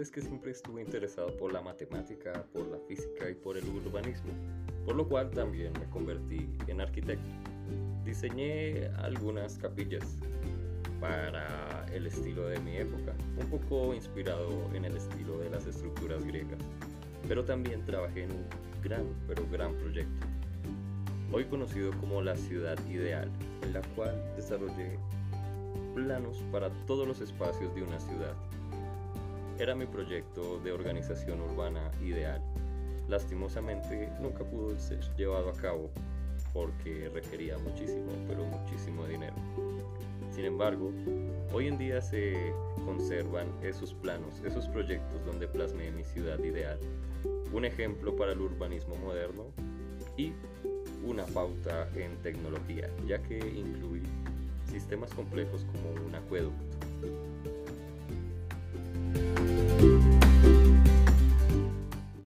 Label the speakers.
Speaker 1: es que siempre estuve interesado por la matemática, por la física y por el urbanismo, por lo cual también me convertí en arquitecto. Diseñé algunas capillas para el estilo de mi época, un poco inspirado en el estilo de las estructuras griegas, pero también trabajé en un gran, pero gran proyecto, hoy conocido como la ciudad ideal, en la cual desarrollé planos para todos los espacios de una ciudad. Era mi proyecto de organización urbana ideal. Lastimosamente nunca pudo ser llevado a cabo porque requería muchísimo, pero muchísimo dinero. Sin embargo, hoy en día se conservan esos planos, esos proyectos donde plasmé mi ciudad ideal. Un ejemplo para el urbanismo moderno y una pauta en tecnología, ya que incluí sistemas complejos como un acueducto,